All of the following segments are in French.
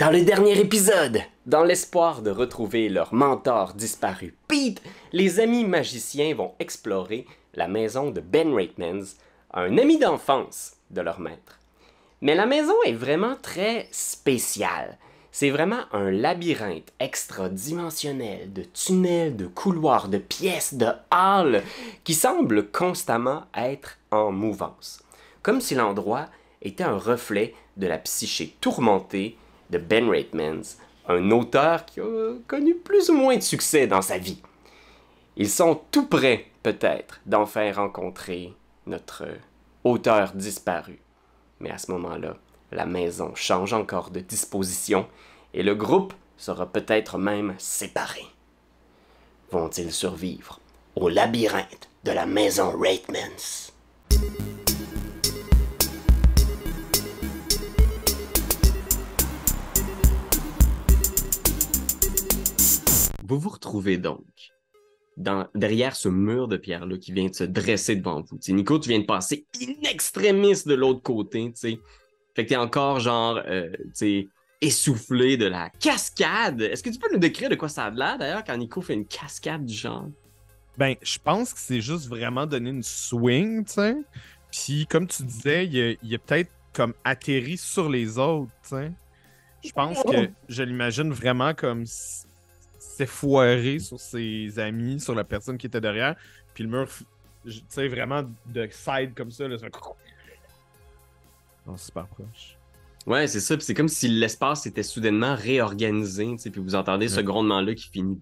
Dans le dernier épisode, dans l'espoir de retrouver leur mentor disparu, Pete, les amis magiciens vont explorer la maison de Ben Raitmans, un ami d'enfance de leur maître. Mais la maison est vraiment très spéciale. C'est vraiment un labyrinthe extra-dimensionnel de tunnels, de couloirs, de pièces, de halles qui semble constamment être en mouvance. Comme si l'endroit était un reflet de la psyché tourmentée de Ben Raitmans, un auteur qui a connu plus ou moins de succès dans sa vie. Ils sont tout prêts, peut-être, d'en faire rencontrer notre auteur disparu. Mais à ce moment-là, la maison change encore de disposition et le groupe sera peut-être même séparé. Vont-ils survivre au labyrinthe de la maison Raitmans? Vous vous retrouvez donc dans, derrière ce mur de pierre-là qui vient de se dresser devant vous. T'sais, Nico, tu viens de passer in extremis de l'autre côté. T'sais. Fait que t'es encore genre euh, t'sais, essoufflé de la cascade. Est-ce que tu peux nous décrire de quoi ça a l'air d'ailleurs quand Nico fait une cascade du genre? Ben, je pense que c'est juste vraiment donner une swing, tu sais. Puis, comme tu disais, il a, il a peut-être comme atterri sur les autres, tu sais. Je pense que je l'imagine vraiment comme s'est foiré sur ses amis, sur la personne qui était derrière. Puis le mur, tu sais, vraiment de side comme ça, là, ça... Non, super proche. Ouais, c'est ça. Puis c'est comme si l'espace était soudainement réorganisé. Puis vous entendez ce grondement-là qui finit.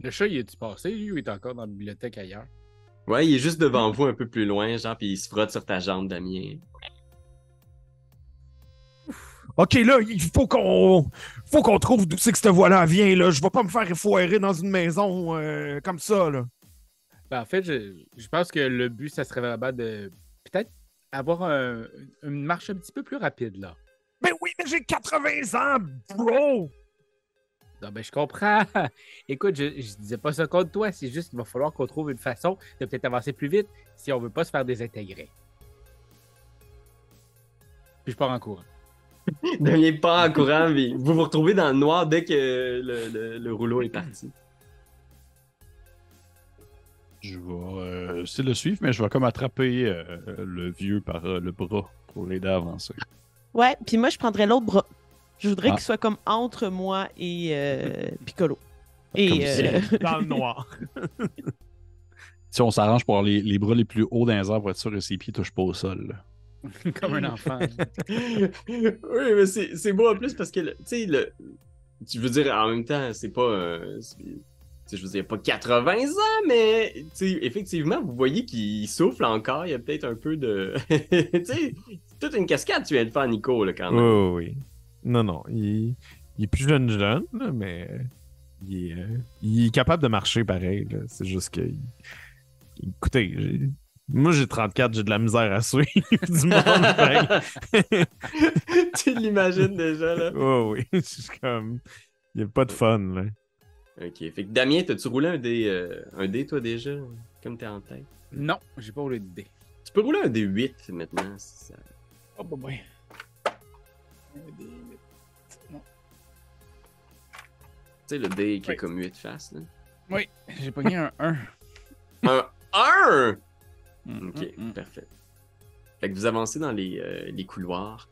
Le chat, il est-tu passé, lui, ou il est encore dans la bibliothèque ailleurs? Ouais, il est juste devant vous un peu plus loin, genre, puis il se frotte sur ta jambe, Damien. Ok, là, il faut qu'on faut qu'on trouve d'où c'est que cette voie-là vient, là. Je vais pas me faire foirer dans une maison euh, comme ça, là. Ben, en fait, je, je pense que le but, ça serait vraiment de peut-être avoir un- une marche un petit peu plus rapide, là. Mais oui, mais j'ai 80 ans, bro! Non, ben, je comprends. Écoute, je, je disais pas ça contre toi, c'est juste qu'il va falloir qu'on trouve une façon de peut-être avancer plus vite si on veut pas se faire désintégrer. Puis je pars en courant. Damien pas en courant, mais vous vous retrouvez dans le noir dès que le, le- le rouleau est parti. Je vais euh, essayer de le suivre, mais je vais comme attraper euh, le vieux par euh, le bras pour l'aider à avancer. Ouais, puis moi, je prendrais l'autre bras. Je voudrais Ah. qu'il soit comme entre moi et euh, Piccolo. Et Comme euh, Dans le noir. Si on s'arrange pour avoir les, les bras les plus hauts dans les airs pour être sûr que ses pieds touchent pas au sol. là. Comme un enfant. oui, mais c'est c'est beau en plus parce que, tu sais, le. Tu veux dire, en même temps, c'est pas. euh, c'est- tu sais, je veux dire, pas 80 ans, mais tu sais, effectivement, vous voyez qu'il souffle encore. Il y a peut-être un peu de. tu sais, c'est toute une cascade tu viens de faire, Nico, là, quand même. Oui, oui. Non, non. Il, il est plus jeune, jeune, mais il est, euh, il est capable de marcher pareil. là. C'est juste que. il- Écoutez, j'ai- moi j'ai 34, j'ai de la misère à suivre du monde. tu l'imagines déjà, là? Oui, oui. C'est comme. Il n'y a pas de fun, là. Ok, fait que Damien, t'as-tu roulé un dé, euh, un dé, toi, déjà, comme t'es en tête? non, j'ai pas roulé de dés. Tu peux rouler un dé 8 maintenant, si ça. Oh, bah, ouais. Un dé, huit. Non. Tu sais, le dé qui a Oui. comme 8 faces, là. Oui, j'ai pogné un 1. Un 1! Mm, Ok, parfait. Fait que vous avancez dans les, euh, les couloirs.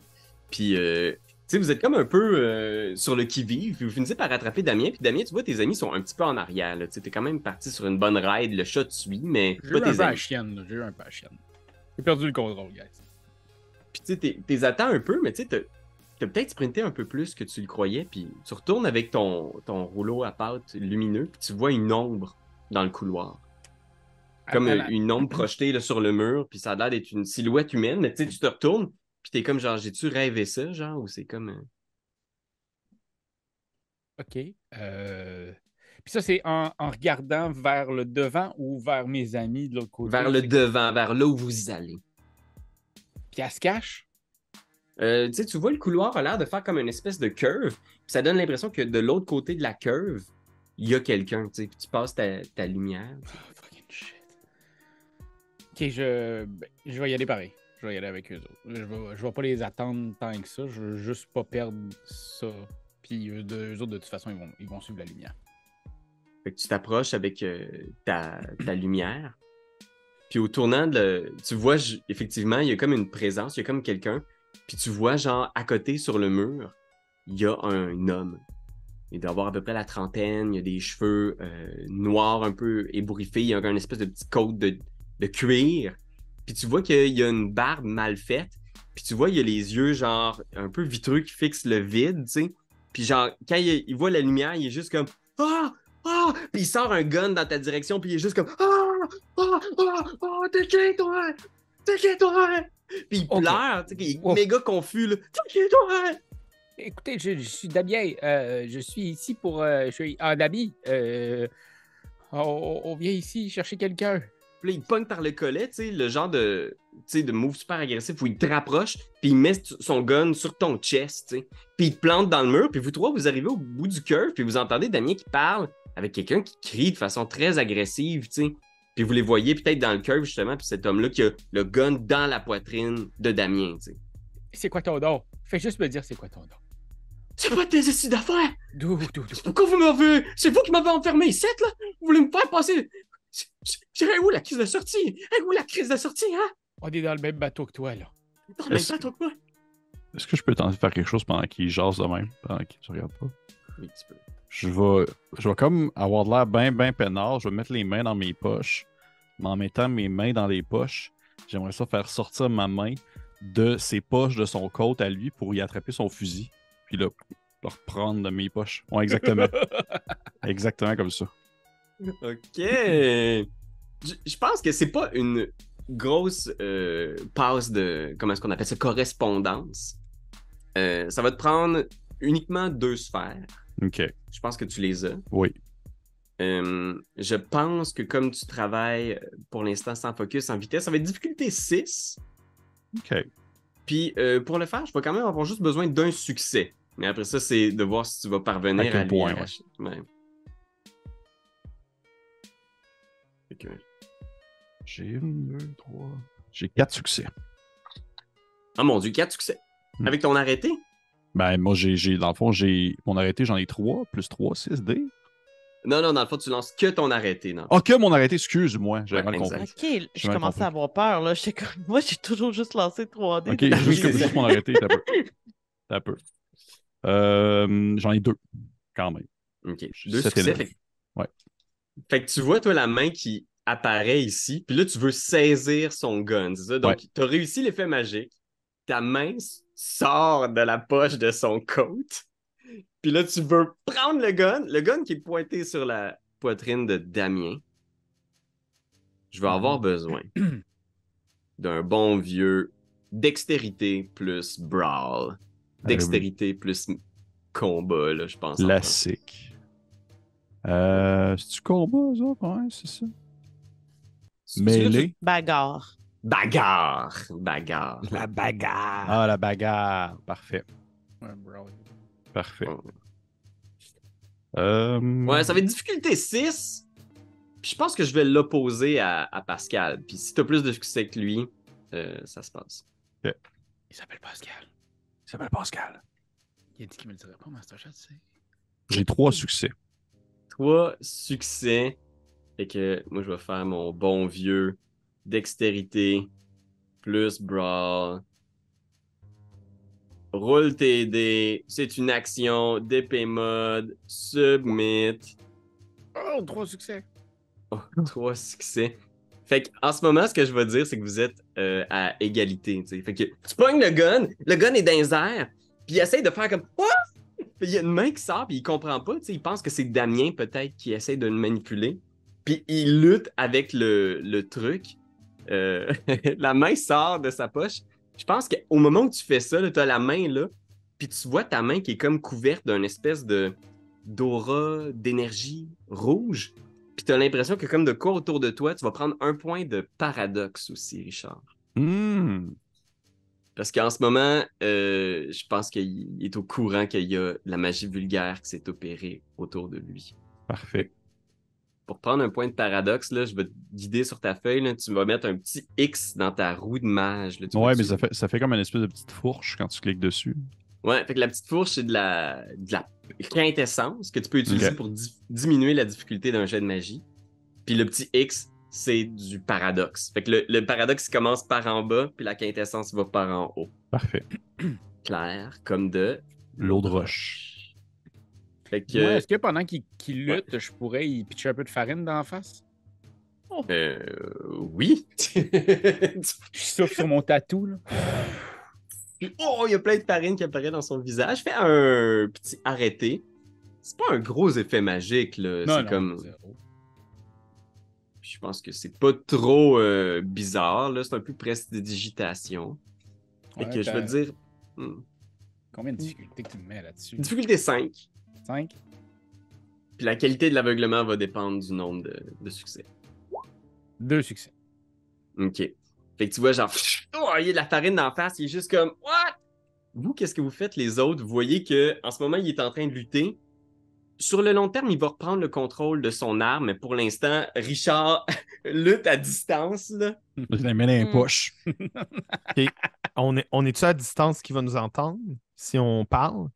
Puis, euh, tu sais, vous êtes comme un peu euh, sur le qui-vive. Puis vous finissez par rattraper Damien. Puis Damien, tu vois, tes amis sont un petit peu en arrière. là. Tu t'es quand même parti sur une bonne ride. Le chat te suit, mais J'ai eu pas un tes peu à amis. chienne, là. J'ai eu un peu à chienne. J'ai perdu le contrôle, guys. Puis tu sais, t'es- attends un peu, mais tu sais, t'as t'as peut-être sprinté un peu plus que tu le croyais. Puis tu retournes avec ton, ton rouleau à pâte lumineux. Puis tu vois une ombre dans le couloir. Comme la- une ombre projetée là, sur le mur. Puis ça a l'air d'être une silhouette humaine. Mais tu sais, tu te retournes. Puis t'es comme genre, j'ai-tu rêvé ça, genre, ou c'est comme. euh, OK. Euh... Puis ça, c'est en, en regardant vers le devant ou vers mes amis de l'autre côté. vers le devant, vers là où vous allez. Puis elle se cache? Euh, tu vois, le couloir a l'air de faire comme une espèce de curve. Puis ça donne l'impression que de l'autre côté de la curve, il y a quelqu'un. Puis tu passes ta, ta lumière. Oh. OK, je... ben, je vais y aller pareil. Je vais y aller avec eux autres. Je vais, vais pas les attendre tant que ça. Je veux juste pas perdre ça. Puis eux, eux autres, de toute façon, ils vont, ils vont suivre la lumière. Fait que tu t'approches avec euh, ta, ta lumière. Puis au tournant, tu vois, effectivement, il y a comme une présence, il y a comme quelqu'un. Puis tu vois, genre, à côté sur le mur, il y a un homme. Il doit avoir à peu près la trentaine, il a des cheveux euh, noirs un peu ébouriffés, il a une espèce de petite côte de, de cuir. Puis tu vois qu'il y a une barbe mal faite. Puis tu vois, il y a les yeux, genre, un peu vitreux qui fixent le vide, tu sais. Puis genre, quand il, il voit la lumière, il est juste comme Ah! Ah! Puis il sort un gun dans ta direction, puis il est juste comme Ah! Ah! Ah! Ah! T'es qui, toi? T'es qui, toi? Puis il pleure, tu sais, il est méga confus, là. T'es qui, toi? Écoutez, je, je suis Damien. euh, je suis ici pour. euh, je suis un ami. euh, on, on vient ici chercher quelqu'un. Puis là, il pogne par le collet, tu sais, le genre de, de move super agressif où il te rapproche, puis il met son gun sur ton chest, tu sais. Puis il te plante dans le mur, puis vous trois, vous arrivez au bout du curve, puis vous entendez Damien qui parle avec quelqu'un qui crie de façon très agressive, tu sais. Puis vous les voyez peut-être dans le curve, justement, puis cet homme-là qui a le gun dans la poitrine de Damien, tu sais. C'est quoi ton nom? Fais juste me dire c'est quoi ton nom. C'est pas tes essais d'affaires! D'où, d'où, d'où? Pourquoi vous m'avez. C'est vous qui m'avez enfermé ici, là? Vous voulez me faire passer. C'est où la crise de sortie? Hey, où la crise de sortie, hein? On est dans le même bateau que toi, là. Dans le même Est-ce- bateau que moi. Est-ce que je peux tenter de faire quelque chose pendant qu'il jase de même, pendant qu'il ne regarde pas? Oui, tu peux. Je vais, je vais comme avoir de l'air bien, bien peinard. Je vais mettre les mains dans mes poches. Mais en mettant mes mains dans les poches, j'aimerais ça faire sortir ma main de ses poches de son côte à lui pour y attraper son fusil. Puis là, le reprendre de mes poches. Ouais, exactement. exactement comme ça. Ok. je, je pense que c'est pas une grosse euh, passe de. Comment est-ce qu'on appelle ça? Correspondance. Euh, ça va te prendre uniquement deux sphères. Ok. Je pense que tu les as. Oui. Euh, je pense que comme tu travailles pour l'instant sans focus, en vitesse, ça va être difficulté 6. Ok. Puis euh, pour le faire, je vais quand même avoir juste besoin d'un succès. Mais après ça, c'est de voir si tu vas parvenir À à point. Ouais. Fait que- J'ai une, deux, trois. J'ai quatre succès. Ah mon dieu, 4 succès? Hmm. Avec ton arrêté? Ben, moi, j'ai, j'ai- dans le fond, j'ai. Mon arrêté, j'en ai trois, plus trois, six dés. Non, non, dans le fond, tu lances que ton arrêté. Non. Ok, mon arrêté, excuse-moi, j'avais Ouais, mal compris. exact. Ok, J'ai je commençais à avoir peur. Là. Comme- Moi, j'ai toujours juste lancé 3D. Ok, juste, début. juste mon arrêté, t'as peu. T'as peu. Euh, j'en ai deux, quand même. Ok. Je- Deux succès. Fait... que- Ouais. Fait que tu vois, toi, la main qui apparaît ici. Puis là, tu veux saisir son gun. C'est ça? Donc, Ouais. tu as réussi l'effet magique. Ta main sort de la poche de son coat. Puis là, tu veux prendre le gun. Le gun qui est pointé sur la poitrine de Damien. Je vais avoir besoin d'un bon vieux dextérité plus brawl. Dextérité plus combat, là, je pense. Classique. Euh, c'est-tu combat, ça? Ouais, c'est ça. Mêlé. Bagarre. Bagarre! Bagarre. La bagarre. Ah, la bagarre. Parfait. Ouais, bro. Parfait. Ouais. Euh, Ouais, ça va être difficulté 6. Puis je pense que je vais l'opposer à, à Pascal. Puis si t'as plus de succès que lui, euh, ça se passe. Il s'appelle Pascal. Il s'appelle Pascal. Il a dit qu'il me le dirait pas, Master Chat, tu sais. J'ai trois succès. Trois succès. Fait que moi, je vais faire mon bon vieux dextérité plus brawl. Roule tes dés. C'est une action. DP mode. Submit. Oh, trois succès. Oh, trois succès. Fait que, en ce moment, ce que je vais dire, c'est que vous êtes euh, à égalité. Fait que tu pognes le gun, le gun est dans les airs, puis il essaie de faire comme Quoi? Il y a une main qui sort, puis il comprend pas. Il pense que c'est Damien, peut-être, qui essaie de le manipuler. Puis il lutte avec le, le truc. Euh, la main sort de sa poche. Je pense qu'au moment où tu fais ça, tu as la main là, puis tu vois ta main qui est comme couverte d'une espèce de d'aura, d'énergie rouge. Puis tu as l'impression que comme de quoi autour de toi, tu vas prendre un point de paradoxe aussi, Richard. Hmm. Parce qu'en ce moment, euh, je pense qu'il est au courant qu'il y a la magie vulgaire qui s'est opérée autour de lui. Parfait. pour prendre un point de paradoxe, là, je vais te guider sur ta feuille. Là, tu vas mettre un petit X dans ta roue de mage. là, Ouais, mais ça fait, ça fait comme une espèce de petite fourche quand tu cliques dessus. Ouais, fait que la petite fourche, c'est de la, de la quintessence que tu peux utiliser pour di- diminuer la difficulté d'un jet de magie. Puis le petit X, c'est du paradoxe. Fait que le, le paradoxe commence par en bas, puis la quintessence va par en haut. Parfait. Clair, comme de L'eau de roche. Fait que, Moi, Est-ce que pendant qu'il lutte, je pourrais y pitcher un peu de farine dans la face? euh, oui. Je souffle sur mon tatou, là. oh, il y a plein de farine qui apparaît dans son visage. Fais un petit arrêté. C'est pas un gros effet magique, là. Non, C'est comme. zéro. Je pense que c'est pas trop euh, bizarre, là. C'est un peu presque de digitation. Fait Ouais, que je t'as- veux dire. hmm. Combien de difficultés que tu me mets là-dessus? Difficulté 5. 5? Puis la qualité de l'aveuglement va dépendre du nombre de, de succès. Deux succès. OK. Fait que tu vois, genre, oh, il y a de la farine d'en face, il est juste comme, what? Vous, qu'est-ce que vous faites, les autres? Vous voyez que en ce moment, il est en train de lutter. Sur le long terme, il va reprendre le contrôle de son arme, mais pour l'instant, Richard lutte à distance, là. Je les mets dans les poches. On est, on est-tu à distance qui va nous entendre si on parle?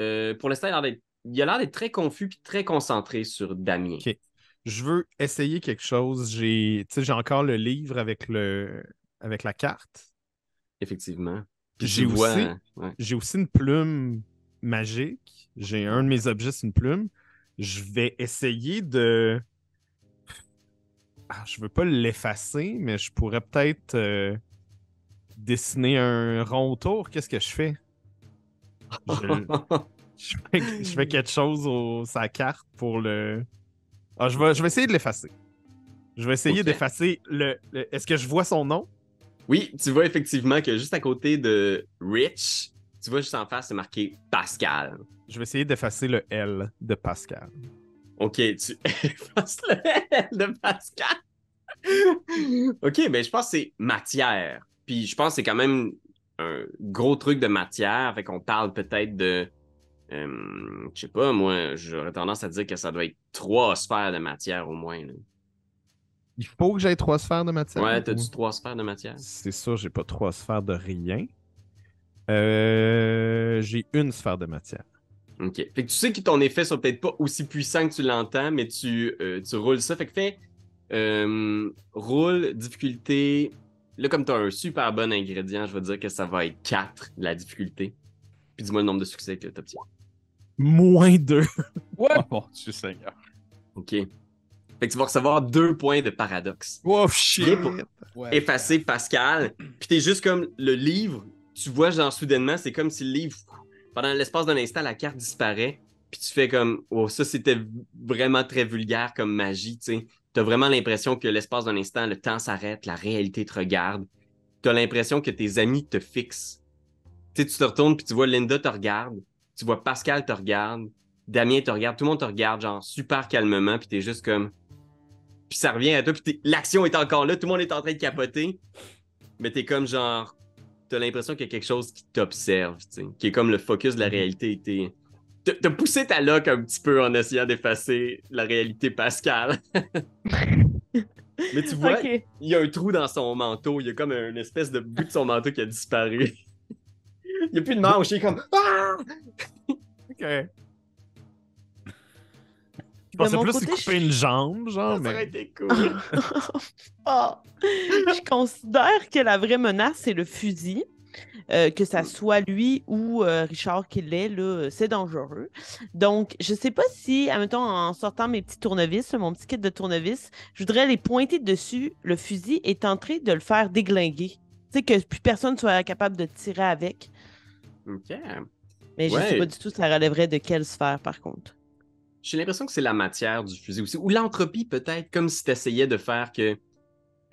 Euh, pour l'instant, il a l'air d'être- il a l'air d'être très confus puis très concentré sur Damien. Ok. Je veux essayer quelque chose. J'ai, tu sais, j'ai encore le livre avec le, avec la carte. Effectivement. J'ai aussi- ouais. J'ai aussi une plume magique. J'ai un de mes objets, c'est une plume. Je vais essayer de. Ah, je veux pas l'effacer, mais je pourrais peut-être euh, dessiner un rond autour. Qu'est-ce que je fais? Je, je fais, je fais quelque chose au sa carte pour le. Ah, je vais, je vais essayer de l'effacer. Je vais essayer d'effacer le, le- Est-ce que je vois son nom? Oui, tu vois effectivement que juste à côté de Rich, tu vois juste en face, c'est marqué Pascal. Je vais essayer d'effacer le L de Pascal. Ok, tu effaces le L de Pascal. ok, ben je pense que c'est matière. Puis je pense que c'est quand même un gros truc de matière. Fait qu'on parle peut-être de. euh, je sais pas, moi, j'aurais tendance à dire que ça doit être trois sphères de matière au moins. là. Il faut que j'aie trois sphères de matière. Ouais, ou- t'as-tu trois sphères de matière? C'est sûr, j'ai pas trois sphères de rien. Euh, j'ai une sphère de matière. Ok. Fait que tu sais que ton effet soit peut-être pas aussi puissant que tu l'entends, mais tu, euh, tu roules ça. Fait que fais euh, roule, difficulté. Là, comme tu as un super bon ingrédient, je vais dire que ça va être 4 la difficulté. Puis dis-moi le nombre de succès que tu obtiens. Moins deux. What? Oh mon Dieu Seigneur. Ok. Fait que tu vas recevoir deux points de paradoxe. Wow, Bien pour- Ouais. effacer Pascal. Puis t'es juste comme le livre, tu vois, genre soudainement, c'est comme si le livre, pendant l'espace d'un instant, la carte disparaît. Puis tu fais comme, oh, ça c'était vraiment très vulgaire comme magie, tu sais. T'as vraiment l'impression que l'espace d'un instant, le temps s'arrête, la réalité te regarde. T'as l'impression que tes amis te fixent. Tu sais, tu te retournes, puis tu vois Linda te regarde, tu vois Pascal te regarde, Damien te regarde, tout le monde te regarde, genre super calmement, puis t'es juste comme. Puis ça revient à toi, puis l'action est encore là, tout le monde est en train de capoter, mais t'es comme genre. T'as l'impression qu'il y a quelque chose qui t'observe, qui est comme le focus de la réalité. T'es- T'as poussé ta loque un petit peu en essayant d'effacer la réalité Pascal. mais tu vois, il y a un trou dans son manteau. Il y a comme une espèce de bout de son manteau qui a disparu. il n'y a plus de manche. Il est comme. Ah! Ok. Je pensais mon plus côté, couper je- une jambe, genre, Ça aurait été cool. Oh. Je considère que la vraie menace, c'est le fusil. Euh, que ça soit lui ou euh, Richard qui l'est, là, c'est dangereux. Donc, je sais pas si, admettons, en sortant mes petits tournevis, mon petit kit de tournevis, je voudrais les pointer dessus, le fusil, et tenter de le faire déglinguer. Tu sais, que plus personne soit capable de tirer avec. ok. Mais je Ouais. sais pas du tout ça relèverait de quelle sphère, par contre. J'ai l'impression que c'est la matière du fusil aussi. Ou l'entropie, peut-être, comme si tu essayais de faire que.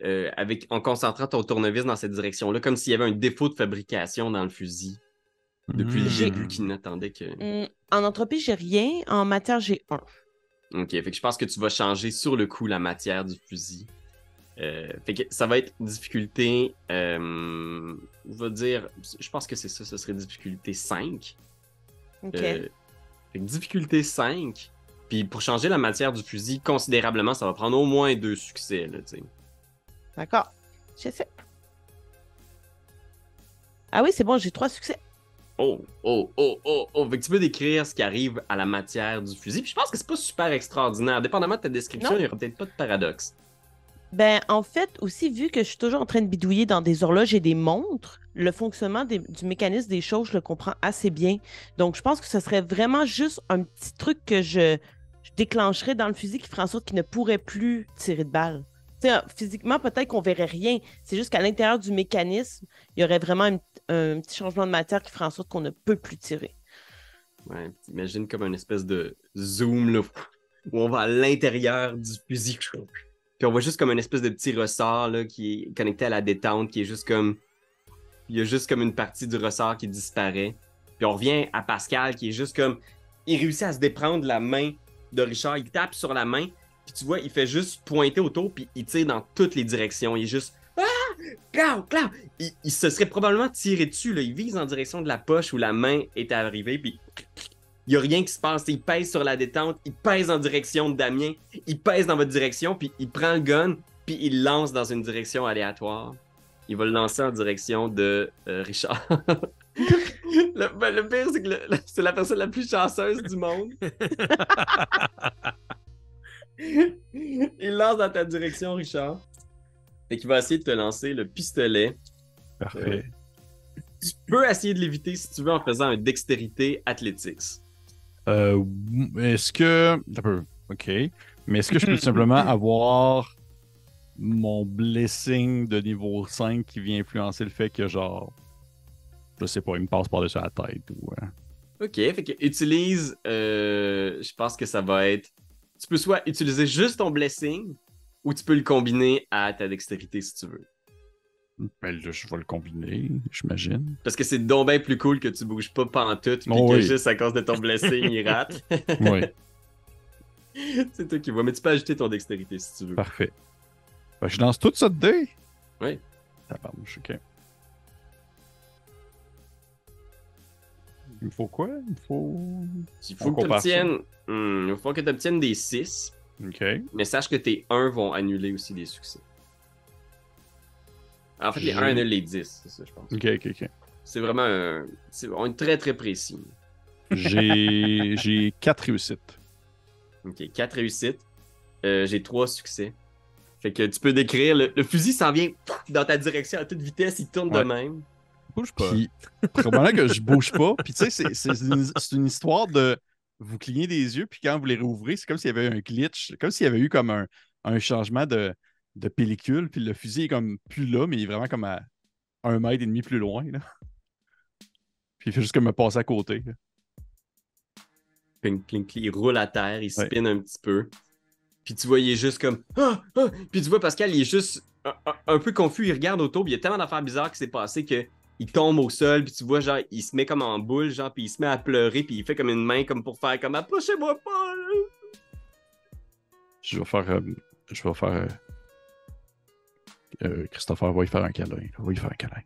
euh, avec, en concentrant ton tournevis dans cette direction-là, comme s'il y avait un défaut de fabrication dans le fusil. Depuis le Hmm. début, qui n'attendait que. Hum, en entropie, j'ai rien. En matière, j'ai un. Ok, fait que je pense que tu vas changer sur le coup la matière du fusil. Euh, fait que ça va être difficulté. euh, je vais dire. Je pense que c'est ça, ce serait difficulté 5. OK. Euh, fait que difficulté 5. Puis pour changer la matière du fusil considérablement, ça va prendre au moins deux succès. Là, tu sais. D'accord. J'essaie. Ah oui, c'est bon, j'ai trois succès. Oh, oh, oh, oh, oh. Fait que tu peux décrire ce qui arrive à la matière du fusil. Puis je pense que c'est pas super extraordinaire. Dépendamment de ta description, Non. il y aura peut-être pas de paradoxe. Ben, en fait, aussi, vu que je suis toujours en train de bidouiller dans des horloges et des montres, le fonctionnement du mécanisme des choses, je le comprends assez bien. Donc, je pense que ce serait vraiment juste un petit truc que je, déclencherais dans le fusil qui ferait en sorte qu'il ne pourrait plus tirer de balles. Tu sais, physiquement, peut-être qu'on verrait rien. C'est juste qu'à l'intérieur du mécanisme, il y aurait vraiment un, un petit changement de matière qui ferait en sorte qu'on ne peut plus tirer. Ouais, imagine comme une espèce de zoom là, où on va à l'intérieur du fusil. Puis on voit juste comme une espèce de petit ressort là, qui est connecté à la détente, qui est juste comme. Il y a juste comme une partie du ressort qui disparaît. Puis on revient à Pascal qui est juste comme. Il réussit à se déprendre la main de Richard. Il tape sur la main. Puis tu vois, il fait juste pointer autour. Puis il tire dans toutes les directions. Il est juste. Ah! Clau, clau! Il, se serait probablement tiré dessus. Là. Il vise en direction de la poche où la main est arrivée. Puis il n'y a rien qui se passe. Il pèse sur la détente, il pèse en direction de Damien, il pèse dans votre direction, puis il prend le gun, puis il lance dans une direction aléatoire. Il va le lancer en direction de euh, Richard. le, ben, le pire, c'est que le- le- c'est la personne la plus chanceuse du monde. il lance dans ta direction, Richard. Fait qu'il va essayer de te lancer le pistolet. Parfait. Tu peux essayer de l'éviter si tu veux en faisant un dextérité athletics. Euh, est-ce que. Un peu. Ok. Mais est-ce que je peux tout simplement avoir mon blessing de niveau 5 qui vient influencer le fait que, genre. Je sais pas, il me passe par-dessus la tête ou. euh, Ok, fait que utilise. euh, je pense que ça va être. Tu peux soit utiliser juste ton blessing ou tu peux le combiner à ta dextérité si tu veux. Ben là, je vais le combiner, j'imagine. Parce que c'est donc bien plus cool que tu bouges pas pantoute puis Oh que oui. juste à cause de ton blessing il rate. Oui, c'est toi qui vois, mais tu peux ajouter ton dextérité si tu veux. parfait. Fait que je lance tout ça de dés. Oui. Tabarnouche, ok. Il me faut quoi? Il me faut. Il On faut que tu ça. obtiennes. Hmm, il faut que tu obtiennes des 6, Ok. mais sache que tes 1 vont annuler aussi des succès. En fait, les J'ai- 1 annulent les 10, c'est ça, je pense. Ok, ok, ok. C'est vraiment un. c'est- On est très très précis. J'ai j'ai quatre réussites. Ok, 4 réussites. Euh, J'ai 3 succès. Fait que tu peux décrire. Le, le fusil s'en vient dans ta direction à toute vitesse, il tourne Ouais. de même. Bouge pas. Puis, probablement que je bouge pas. Puis, tu sais, c'est- c'est une, c'est une histoire de. Vous clignez des yeux, puis quand vous les rouvrez, c'est comme s'il y avait un glitch. Comme s'il y avait eu comme un, un changement de, de pellicule. Puis le fusil est comme plus là, mais il est vraiment comme à un mètre et demi plus loin. Là. Puis il fait juste comme me passer à côté. là. Clink, clink, clink, il roule à terre, il Ouais. spin un petit peu. Puis tu vois, il est juste comme. Ah, ah! Puis tu vois, Pascal, il est juste un, un- un peu confus. Il regarde autour, puis il y a tellement d'affaires bizarres qui s'est passé que. Il tombe au sol, puis tu vois, genre, il se met comme en boule, genre, puis il se met à pleurer, puis il fait comme une main, comme pour faire comme approchez-moi pas! là. Je vais faire. euh, je vais faire. euh, euh, Christopher va y faire un câlin. là. Va y faire un câlin.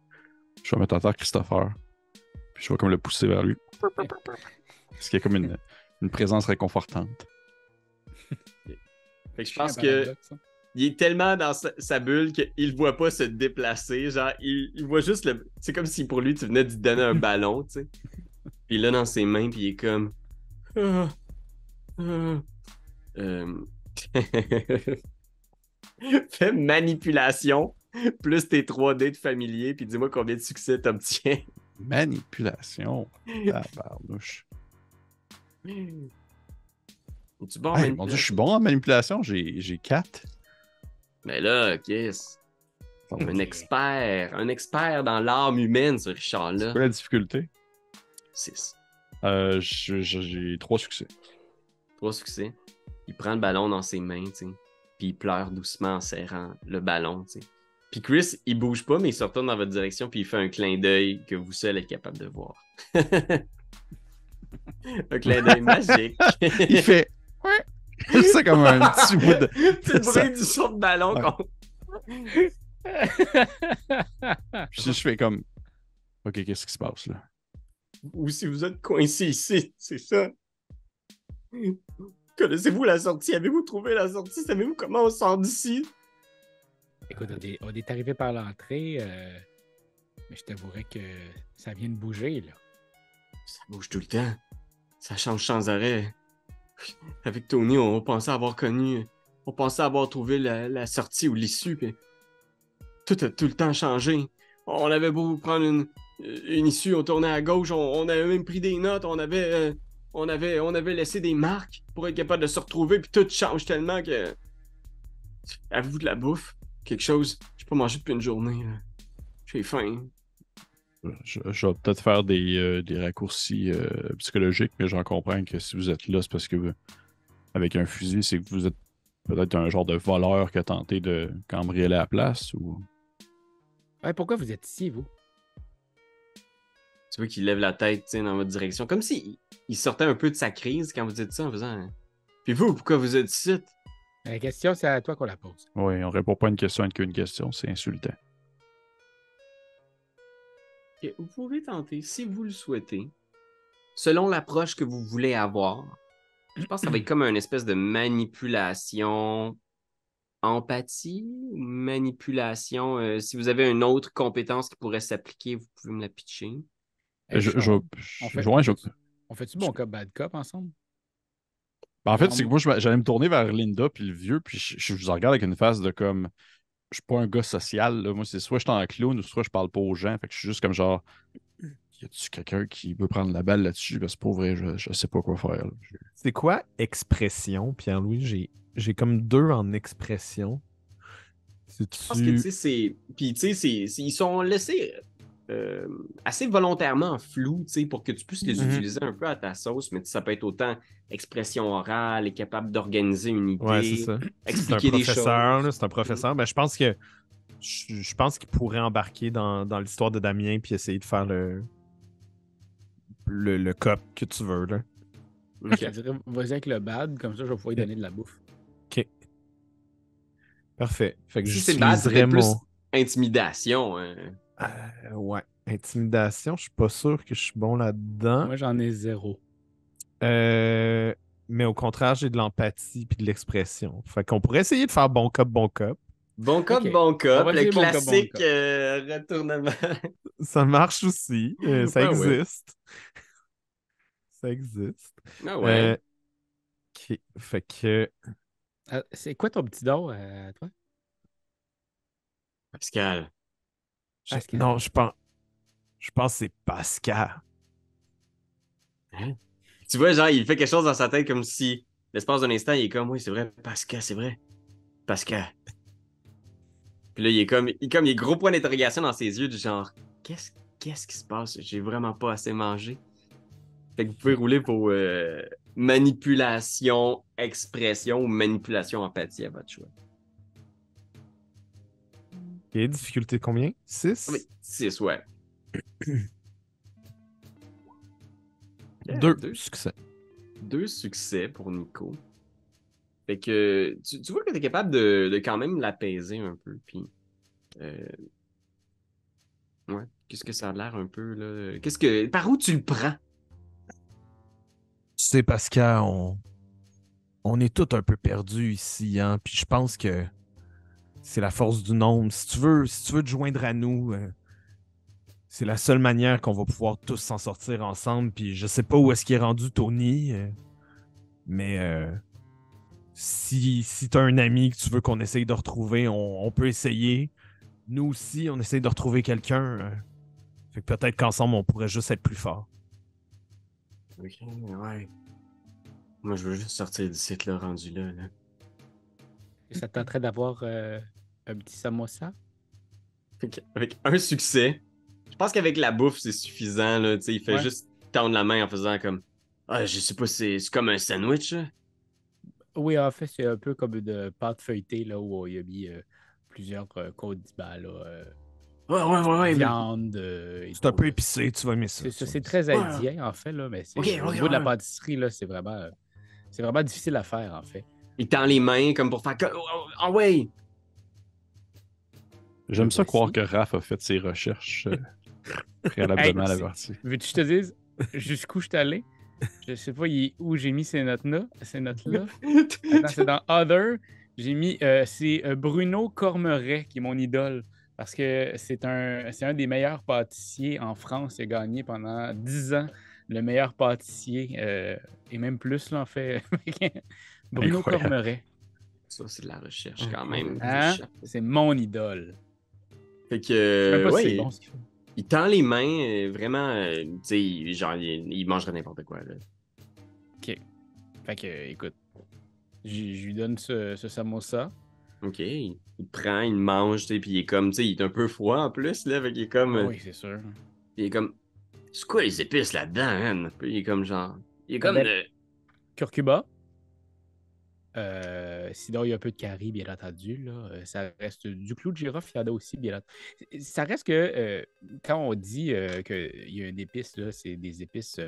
Je vais mettre en terre Christopher. Puis je vais comme le pousser vers lui. Parce qu'il y a comme une, une présence réconfortante. Fait que je pense que. il est tellement dans sa, sa bulle qu'il voit pas se déplacer. Genre, il, il voit juste le. C'est comme si pour lui, tu venais de lui donner un ballon, tu sais. Puis il l'a dans ses mains, puis il est comme. Ah, ah. Euh... Fais manipulation, plus tes 3D de familier, puis dis-moi combien de succès t'obtiens. Manipulation. Tabarnouche. Es-tu bon en Hey, mon dieu, je suis bon en manipulation. J'ai j'ai 4. Mais là, qu'est-ce? Un expert, un expert dans l'âme humaine, ce C'est Richard-là. quoi la difficulté? 6. Euh, J'ai 3 succès. Trois succès. Il prend le ballon dans ses mains, tu sais. Puis il pleure doucement en serrant le ballon, tu sais. Puis Chris, il bouge pas, mais il se retourne dans votre direction, puis il fait un clin d'œil que vous seul êtes capable de voir. un clin d'œil magique. Il fait. C'est comme un petit bout de. C'est le bruit du son de ballon Ouais. je fais comme. Ok, qu'est-ce qui se passe là? Ou si vous êtes coincé ici, c'est ça. Connaissez-vous la sortie? Avez-vous trouvé la sortie? Savez-vous comment on sort d'ici? Écoute, on est, on est arrivé par l'entrée, euh, mais je t'avouerais que ça vient de bouger, là. Ça bouge tout le temps. Ça change sans arrêt. Avec Tony, on pensait avoir connu. On pensait avoir trouvé la, la sortie ou l'issue, tout a tout le temps changé. On avait beau prendre une, une issue, on tournait à gauche, on, on avait même pris des notes, on avait, euh, on avait, on avait laissé des marques pour être capable de se retrouver, puis tout change tellement que. Avez-vous de la bouffe? Quelque chose? J'ai pas mangé depuis une journée. là. J'ai faim. Je, je vais peut-être faire des, euh, des raccourcis euh, psychologiques, mais j'en comprends que si vous êtes là, c'est parce que vous- avec un fusil, c'est que vous êtes peut-être un genre de voleur qui a tenté de cambrioler la place ou. Ouais, pourquoi vous êtes ici, vous? Tu vois qu'il lève la tête dans votre direction, comme s'il il sortait un peu de sa crise quand vous dites ça en faisant. Puis vous, pourquoi vous êtes ici? La question, c'est à toi qu'on la pose. Oui, on répond pas à une question avec une question, c'est insultant. Vous pouvez tenter, si vous le souhaitez, selon l'approche que vous voulez avoir. Je pense que ça va être comme une espèce de manipulation, empathie, ou manipulation. euh, si vous avez une autre compétence qui pourrait s'appliquer, vous pouvez me la pitcher. Je, je- je- on je- fait- ouais, je- On fait-tu bon cop, bad cop ensemble? Ben, en fait, c'est que moi, j'allais me tourner vers Linda puis le vieux, puis je, je vous regarde avec une face de comme. Je suis pas un gars social, là. Moi, c'est soit je suis en clown ou soit je parle pas aux gens. Fait que je suis juste comme genre. Y a-tu quelqu'un qui veut prendre la balle là-dessus? Ben, c'est pas vrai, je, je sais pas quoi faire. C'est quoi expression, Pierre-Louis? J'ai, j'ai comme deux en expression. Je pense que, tu sais, c'est. Puis, tu sais, ils sont laissés euh, assez volontairement flous, tu sais, pour que tu puisses les Mhm. utiliser un peu à ta sauce, mais ça peut être autant expression orale, est capable d'organiser une idée, Ouais, c'est ça. C'est un expliquer des professeur, choses. c'est un professeur. Ben, je pense que je, je pense qu'il pourrait embarquer dans, dans l'histoire de Damien puis essayer de faire le, le, le cop que tu veux. Là. Ok. Je dirais, vas-y avec le bad, comme ça, je vais pouvoir lui donner de la bouffe. Parfait. Fait que Si c'est bad, c'est plus mon... intimidation. hein. Euh, ouais. Intimidation, je suis pas sûr que je suis bon là-dedans. Moi, j'en ai zéro. Euh, mais au contraire, j'ai de l'empathie puis de l'expression. Fait qu'on pourrait essayer de faire bon cop, bon cop. Bon cop, bon On cop, le essayer bon cop, bon classique cop. euh, retournement. Ça marche aussi. euh, ça ouais. existe. Ça existe. Ah ouais. Euh, ok. Fait que. C'est quoi ton petit don à toi? Pascal. Pascal. Non, je pense. Je pense que c'est Pascal. Tu vois, genre, il fait quelque chose dans sa tête comme si, l'espace d'un instant, il est comme, oui, c'est vrai, Pascal, c'est vrai. Pascal. Puis là, il est comme, il, comme, il a gros point d'interrogation dans ses yeux, du genre, qu'est-ce qu'est-ce qui se passe? J'ai vraiment pas assez mangé. Fait que vous pouvez rouler pour euh, manipulation, expression ou manipulation, empathie à votre choix. Ok, difficulté combien? 6 Ah, mais six, ouais. Deux. Deux. Succès. deux succès pour Nico. Fait que tu, tu vois que tu es capable de, de quand même l'apaiser un peu. Puis, euh, ouais, qu'est-ce que ça a l'air un peu là? Qu'est-ce que, par où tu le prends? Tu sais, Pascal, on, on est tous un peu perdus ici, hein. Puis je pense que c'est la force du nombre. Si tu veux, si tu veux te joindre à nous, euh, c'est la seule manière qu'on va pouvoir tous s'en sortir ensemble. Puis je sais pas où est-ce qu'il est rendu Tony, euh, mais euh, si, si tu as un ami que tu veux qu'on essaye de retrouver, on, peut essayer. Nous aussi, on essaye de retrouver quelqu'un. fait que peut-être qu'ensemble, on pourrait juste être plus fort. Ok, ouais. Moi, je veux juste sortir d'ici, là, rendu là. là. Ça tenterait d'avoir euh, un petit samosa? Avec un succès, je pense qu'avec la bouffe, c'est suffisant. Là, tu sais, il fait Ouais. juste tendre la main en faisant comme, ah, je sais pas, c'est c'est comme un sandwich. là. Oui, en fait, c'est un peu comme une pâte feuilletée là, où il a mis euh, plusieurs euh, condiments. Là, euh, Ouais, ouais, ouais, viande. euh, C'est un peu épicé, tu vas aimer ça. C'est très Ouais. indien, en fait, là, mais c'est, Ok, au niveau de la pâtisserie, là, c'est vraiment, euh, c'est vraiment difficile à faire, en fait. Il tend les mains comme pour faire oh, oh, ah ouais. J'aime ça croire que Raph a fait ses recherches euh, préalablement à la partie. Veux-tu que je te dise jusqu'où je suis allé? Je sais pas il est où j'ai mis ces notes-là. Ces notes-là. Attends, c'est dans Other. J'ai mis. euh, c'est euh, Bruno Cormeret qui est mon idole. Parce que c'est un, c'est un des meilleurs pâtissiers en France. Il a gagné pendant 10 ans le meilleur pâtissier. euh, et même plus, là, en fait. Bruno Incroyable. Cormeret. Ça, c'est de la recherche quand même. Hein? C'est mon idole. Fait que, euh, si ouais, c'est bon ce qu'il fait. il tend les mains, euh, vraiment, euh, tu sais, il- genre, il, il mangerait n'importe quoi, là. Fait que, écoute, je lui donne ce, ce samosa. Ok, il, il prend, il mange, tu sais, puis il est comme, tu sais, il est un peu froid en plus, là, fait qu'il est comme, Ah euh, oui, c'est sûr. il est comme, c'est quoi les épices là-dedans, man? Puis il est comme, genre, il est comme Ben- de... Euh, sinon, il y a un peu de curry, bien entendu. Là. Euh, Ça reste du clou de girofle, il y en a aussi, bien entendu. Ça reste que euh, quand on dit euh, qu'il y a une épice, là, c'est des épices.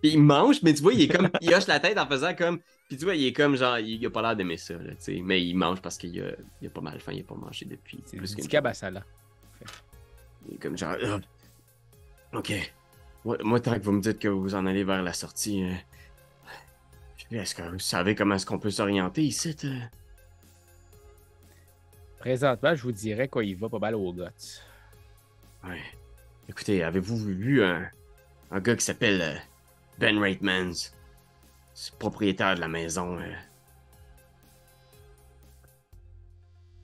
Puis il mange, mais tu vois, il est comme, il hoche la tête en faisant comme, puis tu vois, il est comme, genre, il, a pas l'air d'aimer ça, là, tu sais, mais il mange parce qu'il a, il a pas mal faim, il a pas mangé depuis c'est plus du qu'une cabasala. Il est comme genre. Ah, ok. Moi, moi, tant que vous me dites que vous en allez vers la sortie. Est-ce que vous savez comment est-ce qu'on peut s'orienter ici? euh? Présentement, je vous dirais qu'il va pas mal au guts. Ouais. Écoutez, avez-vous vu un, un gars qui s'appelle euh, Ben Reitmans? C'est le propriétaire de la maison. euh.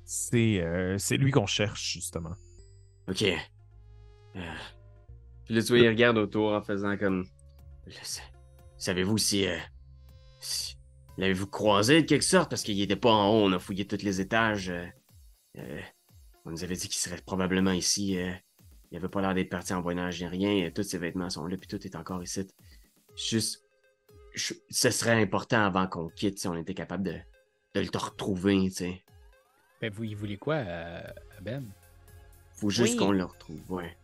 C'est euh, c'est lui qu'on cherche, justement. Ok. Euh, Puis là, tu vois, il regarde autour en faisant comme. Savez-vous si. L'avez-vous croisé de quelque sorte? Parce qu'il était pas en haut, on a fouillé tous les étages. euh, euh, on nous avait dit qu'il serait probablement ici. euh, il avait pas l'air d'être parti en voyage ni rien. Tous ses vêtements sont là, puis tout est encore ici. Juste. je- ce serait important avant qu'on quitte si on était capable de, de le retrouver, tu sais. Ben, vous, il voulait quoi, euh, Ben? Faut juste Oui. qu'on le retrouve, ouais.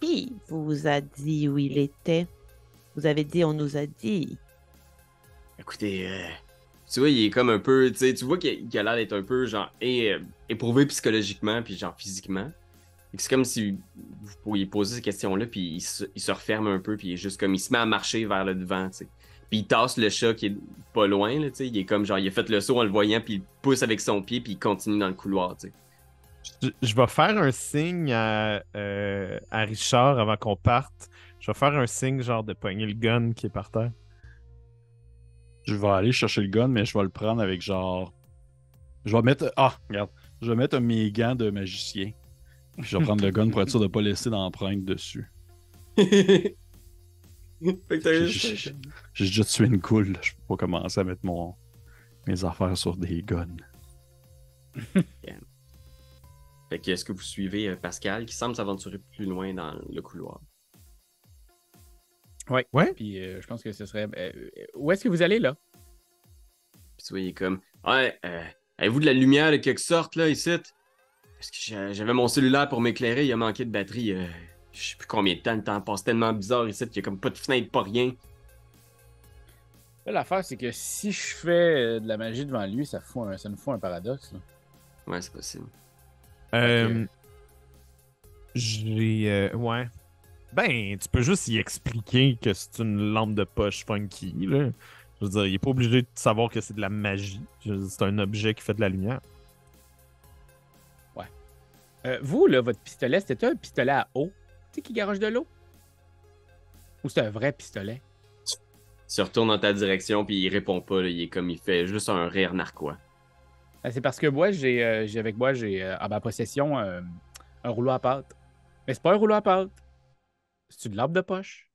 Qui vous a dit où il était? Vous avez dit, on nous a dit. Écoutez, euh, tu vois, il est comme un peu, tu sais, tu vois qu'il a l'air d'être un peu, genre, é- euh, éprouvé psychologiquement, puis genre physiquement. C'est comme si vous pourriez poser ces questions-là, puis il se, il se referme un peu, puis il est juste comme, il se met à marcher vers le devant, tu sais. Puis il tasse le chat qui est pas loin, là, tu sais. Il est comme, genre, il a fait le saut en le voyant, puis il pousse avec son pied, puis il continue dans le couloir, tu sais. Je, je vais faire un signe à, euh, à Richard avant qu'on parte. Je vais faire un signe genre de pogner le gun qui est par terre. Je vais aller chercher le gun, mais je vais le prendre avec genre. Je vais mettre. Ah, regarde. Je vais mettre mes gants de magicien. Puis je vais prendre le gun pour être sûr de ne pas laisser d'empreinte dessus. fait que t'as J'ai déjà tué une coule. Je peux pas commencer à mettre mon... mes affaires sur des guns. Fait que est-ce que vous suivez euh, Pascal, qui semble s'aventurer plus loin dans le couloir? Ouais. Ouais. Puis euh, je pense que ce serait. euh, où est-ce que vous allez, là? Puis tu vois, il est comme Ouais, euh, avez-vous de la lumière de quelque sorte là ici? Parce que j'a- j'avais mon cellulaire pour m'éclairer, il a manqué de batterie. euh, je sais plus combien de temps, le temps passe tellement bizarre ici qu'il y a comme pas de fenêtre, pas rien. Là, L'affaire, c'est que si je fais de la magie devant lui, ça, fout un- ça nous fout un paradoxe. là. Ouais, c'est possible. Euh, J'ai. euh, ouais. Ben, tu peux juste y expliquer que c'est une lampe de poche funky, là. Je veux dire, il est pas obligé de savoir que c'est de la magie. Je veux dire, C'est un objet qui fait de la lumière. Euh, vous, là, votre pistolet, c'était un pistolet à eau? Tu sais qui garoche de l'eau? Ou c'est un vrai pistolet? Tu se retournes dans ta direction, puis il répond pas, là, il est comme il fait juste un rire narquois. Ah, c'est parce que moi, j'ai euh, avec moi, j'ai euh, en ma possession euh, un rouleau à pâte. Mais c'est pas un rouleau à pâte. C'est une lampe de poche?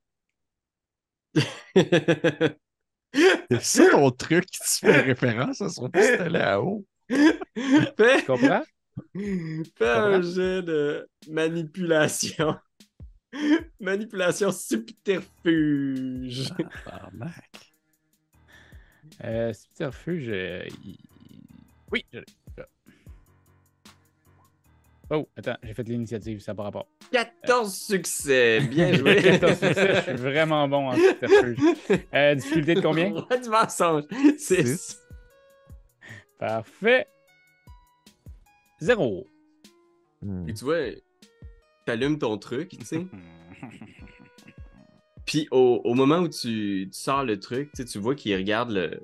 C'est ça ton truc qui te fait référence à son pistolet à eau? fais, Tu comprends? fais un jet de manipulation. manipulation subterfuge. Tabarnak. Euh, subterfuge. euh, il- Oui, je. Oh, attends, j'ai fait l'initiative, ça par rapport. 14 succès, bien joué. 14 succès, je suis vraiment bon en subterfuge. Euh, difficulté de combien? Roi du mensonge. 6. Parfait. Zéro. Hmm. Et tu vois, t'allumes ton truc, tu sais. Puis au, au moment où tu, tu sors le truc, tu vois qu'il regarde le,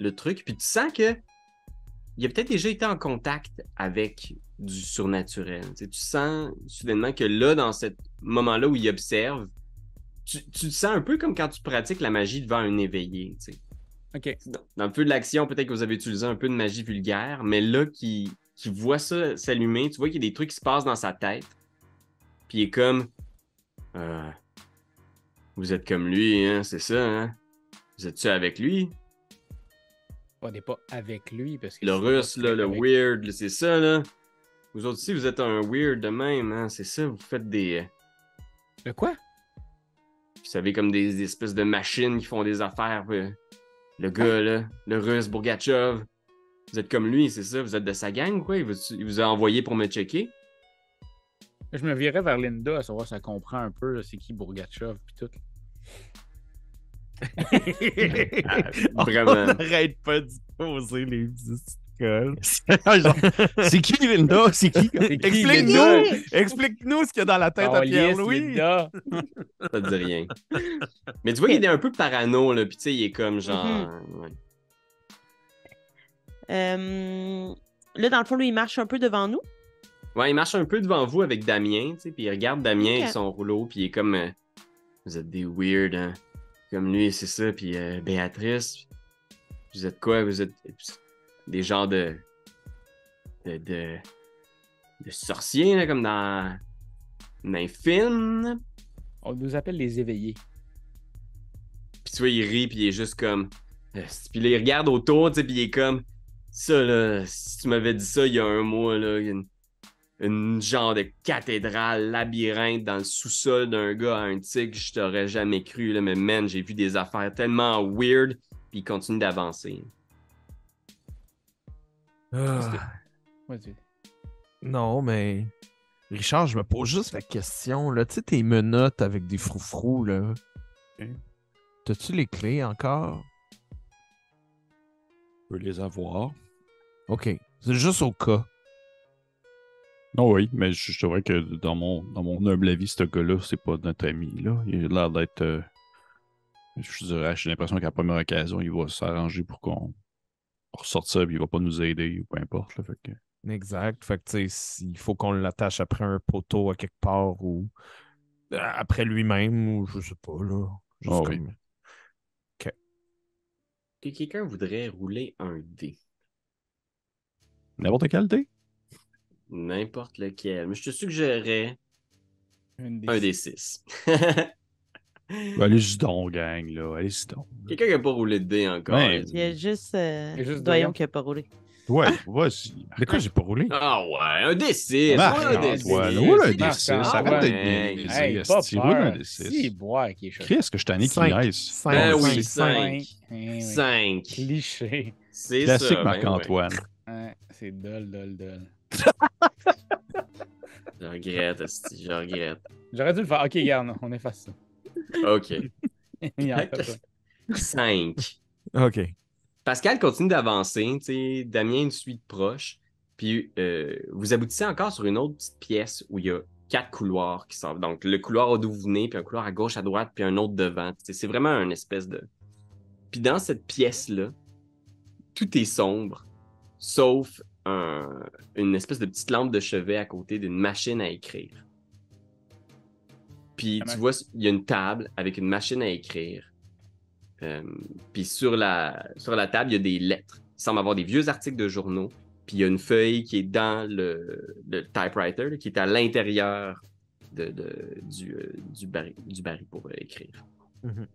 le truc, puis tu sens que il a peut-être déjà été en contact avec du surnaturel. Tu, sens soudainement que là, dans ce moment-là où il observe, tu, tu te sens un peu comme quand tu pratiques la magie devant un éveillé. Dans, dans le feu de l'action, peut-être que vous avez utilisé un peu de magie vulgaire, mais là, qui, qui voit ça s'allumer, tu vois qu'il y a des trucs qui se passent dans sa tête. Puis il est comme. Euh, vous êtes comme lui, hein, c'est ça, hein? Vous êtes-tu avec lui? On n'est pas avec lui parce que. Le russe, là, le avec- weird, c'est ça, là. Vous autres aussi, vous êtes un weird de même, hein? C'est ça, vous faites des. euh, Le quoi? Vous savez, comme des, des espèces de machines qui font des affaires. euh, Le gars, là, le russe, Bourgatchev. Vous êtes comme lui, c'est ça? Vous êtes de sa gang, quoi? Il vous, il vous a envoyé pour me checker? Je me virais vers Linda à savoir si elle comprend un peu c'est qui Bourgatchev puis tout. Ah, On vraiment. n'arrête pas d'y poser les petites Genre, c'est qui Linda? C'est qui? Explique-nous! Explique-nous ce qu'il y a dans la tête à Oh, yes, Pierre-Louis. Linda. Ça te dit rien. Mais tu vois qu'il est un peu parano, là. Puis tu sais, il est comme genre. Mhm. ouais. Euh, Là, dans le fond, lui, il marche un peu devant nous. Ouais, il marche un peu devant vous avec Damien, tu sais, puis il regarde Damien et son rouleau, puis il est comme euh, Vous êtes des weird, hein. Comme lui, c'est ça, puis euh, Béatrice. Vous êtes quoi? Vous êtes des genres de. de. de, de sorciers, là, comme dans. dans un film. On nous appelle les éveillés. Puis tu vois, il rit, puis il est juste comme. Euh, Puis là, il regarde autour, tu sais, puis il est comme. Ça, là, si tu m'avais dit ça il y a un mois, là, une genre de cathédrale, labyrinthe dans le sous-sol d'un gars à un tigre, je t'aurais jamais cru, là, mais man, j'ai vu des affaires tellement weird, puis il continue d'avancer. Ah, Vas-y. non, mais. Richard, je me pose juste la question. Là. Tu sais, tes menottes avec des froufrous, là. Ok. T'as-tu les clés encore? Je peux les avoir. Ok. C'est juste au cas. Non, oui, mais je, je trouvais que dans mon, dans mon humble avis, ce gars-là, c'est pas notre ami. Là. Il a l'air d'être. euh, je dirais, j'ai l'impression qu'à la première occasion, il va s'arranger pour qu'on ressorte ça, puis il va pas nous aider ou peu importe. Là, fait que... Exact. Fait que, tu sais, il faut qu'on l'attache après un poteau à quelque part ou euh, après lui-même ou je sais pas, là. Juste Ah oui. Que quelqu'un voudrait rouler un dé. N'importe quel dé? N'importe lequel. Mais je te suggérerais un des six. Ben, allez-y donc, gang, là. Allez-y donc. Quelqu'un qui n'a pas roulé de dé encore. Ouais. Il y a juste, euh, Il y a juste Doyon qui a pas roulé. Ouais, vas-y. De quoi j'ai pas roulé? Ah ouais, un D6. Ah, ouais, un Marc, D6. Antoine, roule un Marc, D6. Antoine. Arrête d'être Hey, niaisé, Hey, pas esti, roule un peur. D6. Si, boire qui est chaud. Chris, que je t'en ai qui Cinq. niaise. Cinq, Ben cinq, oui, cinq. cinq. Eh oui. 5. Cliché. C'est Classique ça. ben Marc-Antoine. C'est dol, dol, dol. Je regrette, je regrette. J'aurais dû le faire. Ok, regarde, on efface ça. OK. Il y en a pas. 5. Ok. Pascal continue d'avancer, tu sais, Damien nous suit de proche, puis euh, vous aboutissez encore sur une autre petite pièce où il y a quatre couloirs qui sortent. Donc, le couloir d'où vous venez, puis un couloir à gauche, à droite, puis un autre devant. C'est vraiment un espèce de... Puis dans cette pièce-là, tout est sombre, sauf un- une espèce de petite lampe de chevet à côté d'une machine à écrire. Puis tu vois, il y a une table avec une machine à écrire. Euh, puis sur la, sur la table, il y a des lettres. Il semble avoir des vieux articles de journaux. Puis il y a une feuille qui est dans le, le typewriter, là, qui est à l'intérieur de, de- du, euh, du, baril, du baril pour euh, écrire. Mhm.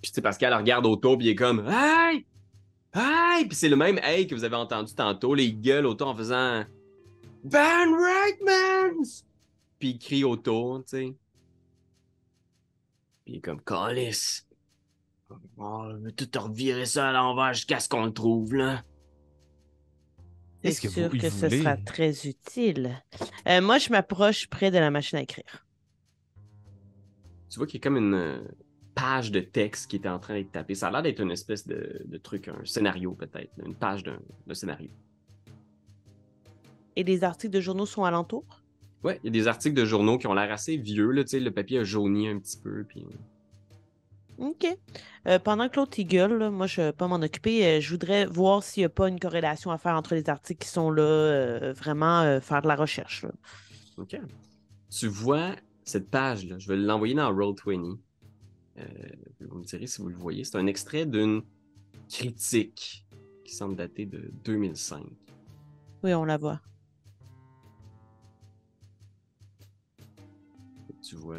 Puis tu sais, Pascal elle regarde autour, puis il est comme Hey! Hey! Puis c'est le même Hey que vous avez entendu tantôt. Les gueules autour en faisant Van Reitmans! Puis il crie autour, tu sais. Puis il est comme Calice! On va tout revirer ça à l'envers jusqu'à ce qu'on le trouve, là. C'est que sûr vous- que il ce sera très utile. Euh, moi, je m'approche près de la machine à écrire. Tu vois qu'il y a comme une euh, page de texte qui est en train d'être tapée. Ça a l'air d'être une espèce de, de truc, un scénario peut-être, une page d'un d'un scénario. Et les articles de journaux sont alentour. Ouais, il y a des articles de journaux qui ont l'air assez vieux, là, le papier a jauni un petit peu, puis... OK. Euh, pendant que l'autre gueule, là, moi je ne vais pas m'en occuper. euh, je voudrais voir s'il n'y a pas une corrélation à faire entre les articles qui sont là, euh, vraiment euh, faire de la recherche. là. OK. Tu vois cette page-là, je vais l'envoyer dans Roll20. Euh, vous me direz si vous le voyez. C'est un extrait d'une critique qui semble dater de 2005. Oui, on la voit. Tu vois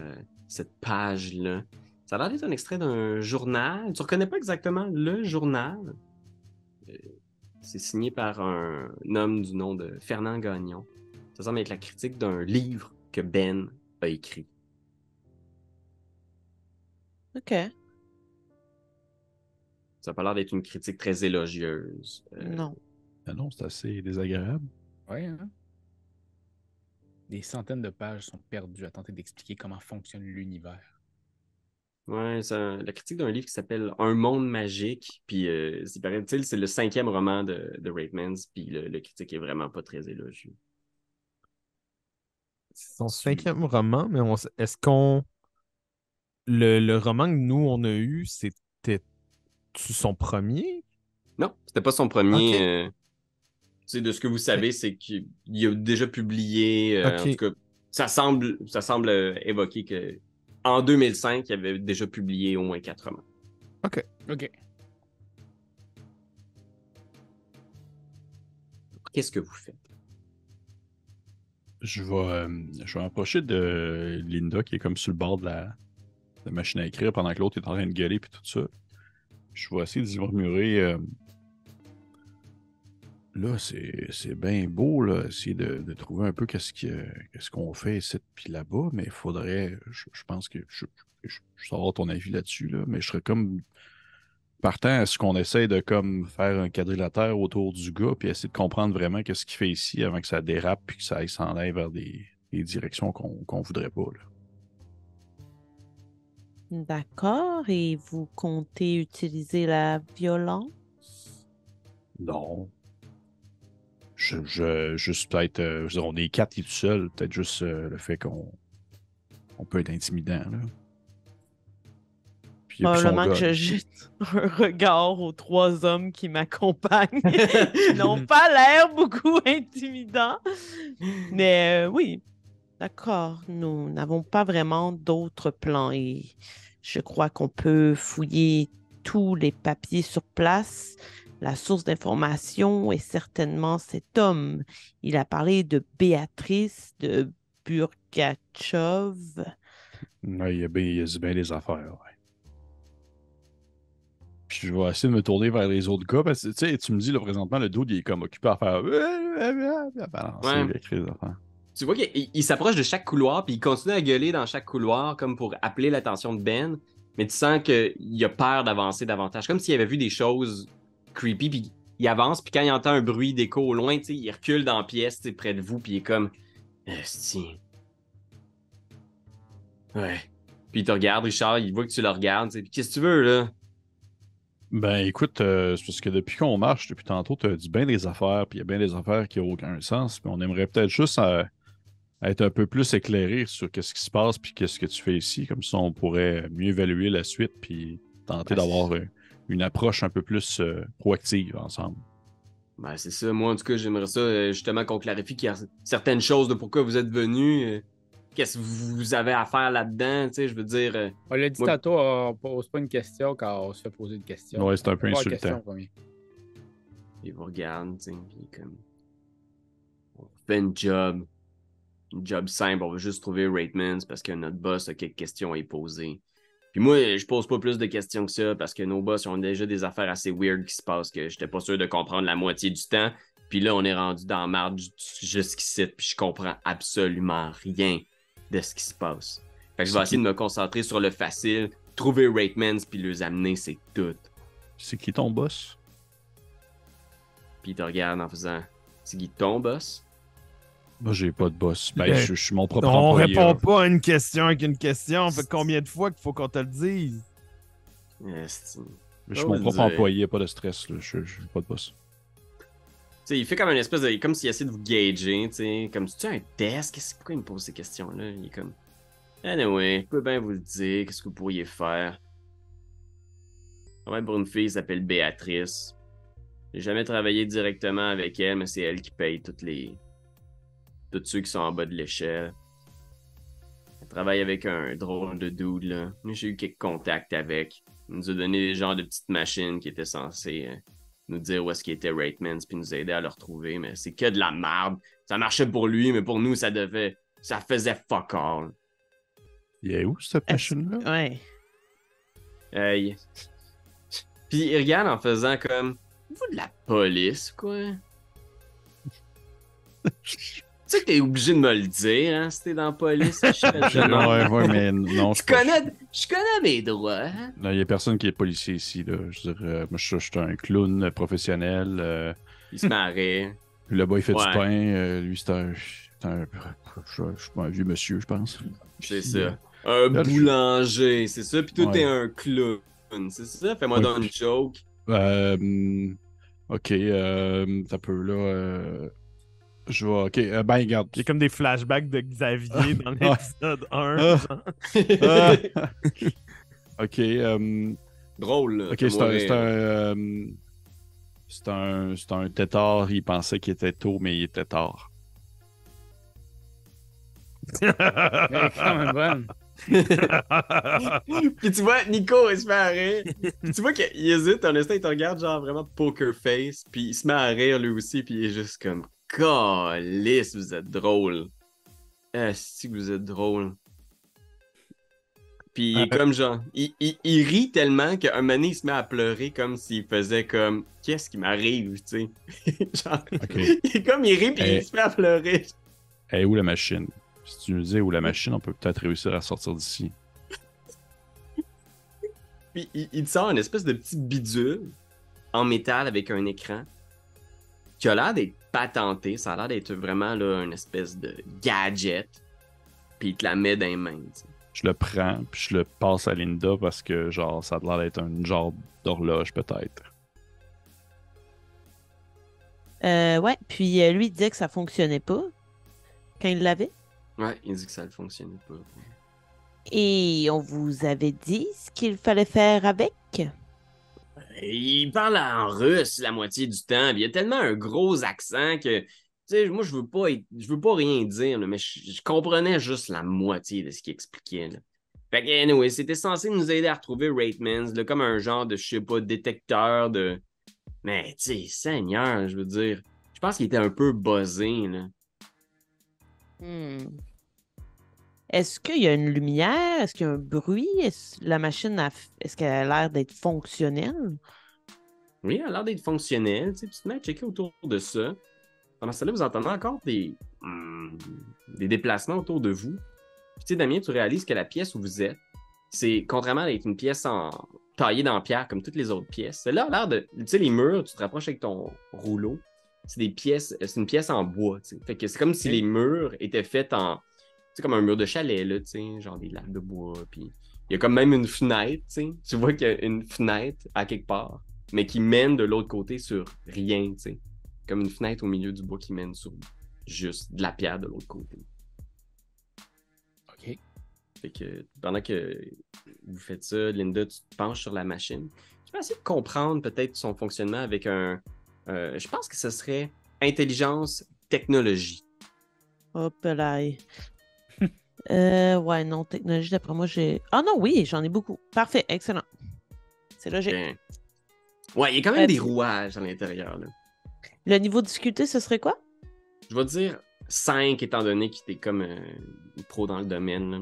cette page-là. Ça a l'air d'être un extrait d'un journal. Tu reconnais pas exactement le journal. Euh, C'est signé par un homme du nom de Fernand Gagnon. Ça semble être la critique d'un livre que Ben a écrit. OK. Ça n'a pas l'air d'être une critique très élogieuse. Euh, Non. Ah non, c'est assez désagréable. Ouais, hein? Des centaines de pages sont perdues à tenter d'expliquer comment fonctionne l'univers. Ouais, c'est un- la critique d'un livre qui s'appelle Un monde magique. Puis, euh, c'est paraît-il, c'est le cinquième roman de, de. Puis, le, le critique est vraiment pas très élogieux. C'est son cinquième roman, mais est-ce qu'on. Le, le roman que nous, on a eu, c'était-tu son premier? Non, c'était pas son premier. Euh, tu sais, de ce que vous savez, c'est qu'il a déjà publié. euh, Ok. En tout cas, ça semble, ça semble euh, évoquer que en 2005, il avait déjà publié au moins quatre romans. OK. Qu'est-ce que vous faites? Je vais, euh, je vais m'approcher de Linda qui est comme sur le bord de la, de la machine à écrire pendant que l'autre est en train de gueuler puis tout ça. Je vais essayer d'y murmurer. Là, c'est c'est bien beau, là, essayer de, de trouver un peu qu'est-ce que- qu'est-ce qu'on fait ici puis là-bas, mais il faudrait. Je, je pense que je, je, je sais avoir ton avis là-dessus, là, mais je serais comme partant à ce qu'on essaye de comme faire un quadrilatère autour du gars puis essayer de comprendre vraiment qu'est-ce qu'il fait ici avant que ça dérape puis que ça aille s'en aille vers des, des directions qu'on qu'on voudrait pas. Là. D'accord. Et vous comptez utiliser la violence? Non. Je, je- juste peut-être, euh, on est quatre qui est tout seul, peut-être juste euh, le fait qu'on on peut être intimidant. Là. Puis il Probablement que je jette un regard aux trois hommes qui m'accompagnent, qui n'ont pas l'air beaucoup intimidants. Mais euh, oui, d'accord, nous n'avons pas vraiment d'autres plans et je crois qu'on peut fouiller tous les papiers sur place. La source d'information est certainement cet homme. Il a parlé de Béatrice, de Burgachov. Ouais, il y a bien, il y a bien des affaires. ouais. Puis je vais essayer de me tourner vers les autres gars parce que tu sais, tu me dis là présentement, le dude il est comme occupé à faire. à balancer, Ouais. à écrire des affaires. Tu vois qu'il il- il s'approche de chaque couloir, puis il continue à gueuler dans chaque couloir, comme pour appeler l'attention de Ben. Mais tu sens qu'il a peur d'avancer davantage. Comme s'il avait vu des choses creepy, puis il avance, puis quand il entend un bruit d'écho au loin, il recule dans la pièce, près de vous, puis il est comme. Esti. Ouais. Puis il te regarde, Richard, il voit que tu le regardes, puis qu'est-ce que tu veux, là? Ben écoute, euh, c'est parce que depuis qu'on marche, depuis tantôt, tu as dit bien des affaires, puis il y a bien des affaires qui n'ont aucun sens. Puis on aimerait peut-être juste euh, être un peu plus éclairé sur qu'est-ce qui se passe, puis qu'est-ce que tu fais ici. Comme ça, on pourrait mieux évaluer la suite, puis tenter Ben, d'avoir euh, une approche un peu plus euh, proactive ensemble. Ben, c'est ça. Moi, en tout cas, j'aimerais ça, euh, justement, qu'on clarifie qu'il y a certaines choses de pourquoi vous êtes venu. euh, Qu'est-ce que vous avez à faire là-dedans, tu sais, je veux dire. euh, On l'a dit Moi- tantôt, on pose pas une question quand on se fait poser une question. Ouais, c'est un peu insultant. Il vous regarde, tu sais, puis il est comme. On fait une job. Une job simple, on va juste trouver Ratemans parce que notre boss a quelques questions à y poser. Puis moi, je pose pas plus de questions que ça parce que nos boss ont déjà des affaires assez weird qui se passent que j'étais pas sûr de comprendre la moitié du temps. Puis là, on est rendu dans marge jusqu'ici, puis je comprends absolument rien de ce qui se passe. Fait que je vais essayer de me concentrer sur le facile, trouver Ratemans puis les amener, c'est tout. C'est qui ton boss? Puis il te regarde en faisant C'est qui ton boss? Moi, j'ai pas de boss. Ben, Ben, je, je suis mon propre On répond pas à une question avec une question. Fait combien de fois qu'il faut qu'on te le dise? Je suis mon propre direz. employé, pas de stress. là. Je j'ai pas de boss. sais, il fait comme une espèce de. Comme s'il essaie de vous gager, tu sais. Comme, tu un test? Qu'est-ce- Pourquoi il me pose ces questions-là? Il est comme. Anyway, je peux bien vous le dire. Qu'est-ce que vous pourriez faire? Ouais, pour une fille qui s'appelle Béatrice. J'ai jamais travaillé directement avec elle, mais c'est elle qui paye toutes les. Tous ceux qui sont en bas de l'échelle. Elle travaille avec un drôle de dude, là. J'ai eu quelques contacts avec. Il nous a donné des genres de petites machines qui étaient censées euh, nous dire où est-ce qu'il était Ratemans puis nous aider à le retrouver, mais c'est que de la merde. Ça marchait pour lui, mais pour nous, ça devait. Ça faisait fuck all. Il est où cette machine-là? Ouais. Hey. Puis il regarde en faisant comme. Vous de la police, quoi? tu sais que t'es obligé de me le dire, hein, si t'es dans la police. je ouais, ouais, mais non. Je connais, je connais mes droits. hein. Non, Il n'y a personne qui est policier ici. Là. Je veux dire, euh, moi, je, je suis un clown professionnel. euh, Il se marrait. puis là-bas, il fait Ouais. du pain. euh, lui, c'est un, je, je suis pas un vieux monsieur, je pense. C'est ça. Un Là, boulanger, c'est ça. Puis toi, Ouais. t'es un clown. C'est ça? Fais-moi Ouais. donc une joke. Euh, ok, euh, t'as peu là. Euh, je vais. Ok, euh, ben, regarde. Il y a comme des flashbacks de Xavier dans Ah. l'épisode 1. Ah. Ah. ok, euh, Drôle, là. ok, Fais-moi c'est un, c'est un, euh, c'est un, c'est un tétard. Il pensait qu'il était tôt, mais il était tard. Bonne. Puis tu vois, Nico, il se met à rire. Puis tu vois qu'il hésite, en instant, il te regarde genre vraiment poker face. Puis il se met à rire lui aussi, puis il est juste comme Calice, vous êtes drôle. Est-ce que vous êtes drôle? Puis il est comme genre, il, il- il rit tellement qu'un moment donné, il se met à pleurer comme s'il faisait comme Qu'est-ce qui m'arrive, tu sais? genre, Ok. il est comme il rit, puis Eh. il se met à pleurer. Elle est où la machine? Si tu nous dis où la machine, on peut peut-être réussir à sortir d'ici. Puis il, sort une espèce de petit bidule en métal avec un écran qui a l'air d'être patenté. Ça a l'air d'être vraiment là, une espèce de gadget. Puis il te la met dans les mains. Je le prends, puis je le passe à Linda parce que, genre, ça a l'air d'être un genre d'horloge, peut-être. Euh, ouais, puis euh, lui, il disait que ça fonctionnait pas quand il l'avait. Ouais, il dit que ça ne fonctionnait pas. Et on vous avait dit ce qu'il fallait faire avec. Il parle en russe la moitié du temps. il a tellement un gros accent que. Tu sais, moi, je veux pas je veux pas rien dire, mais je, comprenais juste la moitié de ce qu'il expliquait. Fait que, anyway, c'était censé nous aider à retrouver Ratemans, comme un genre de, je sais pas, détecteur de. Mais, tu sais, Seigneur, je veux dire, je pense qu'il était un peu buzzé, là. Hmm. Est-ce qu'il y a une lumière? Est-ce qu'il y a un bruit? Est-ce la machine, a... est-ce qu'elle a l'air d'être fonctionnelle? Oui, elle a l'air d'être fonctionnelle. Tu sais, tu te mets à checker autour de ça. Pendant ce temps-là, vous entendez encore des, hmm, des déplacements autour de vous. Puis, tu sais, Damien, tu réalises que la pièce où vous êtes, c'est, contrairement à être une pièce en taillée dans pierre comme toutes les autres pièces, celle-là a l'air de. Tu sais, les murs, tu te rapproches avec ton rouleau. C'est des pièces. C'est une pièce en bois, tu sais. Fait que c'est comme si les murs étaient faits en. Sais, comme un mur de chalet, là, tu sais, genre des lattes de bois. Puis il y a comme même une fenêtre, tu sais. Tu vois qu'il y a une fenêtre à quelque part mais qui mène de l'autre côté sur rien, tu sais. Comme une fenêtre au milieu du bois qui mène sur juste de la pierre de l'autre côté. OK. Fait que pendant que vous faites ça, Linda, tu te penches sur la machine. Tu peux essayer de comprendre peut-être son fonctionnement avec un. euh, je pense que ce serait intelligence technologie. Hop là. Euh, ouais, non, technologie, d'après moi, j'ai. Ah non, oui, j'en ai beaucoup. Parfait, excellent. C'est logique. Ouais, il y a quand même Euh, des rouages à l'intérieur. là. Le niveau de difficulté, ce serait quoi? Je vais dire 5 étant donné que t'es comme euh, pro dans le domaine. là.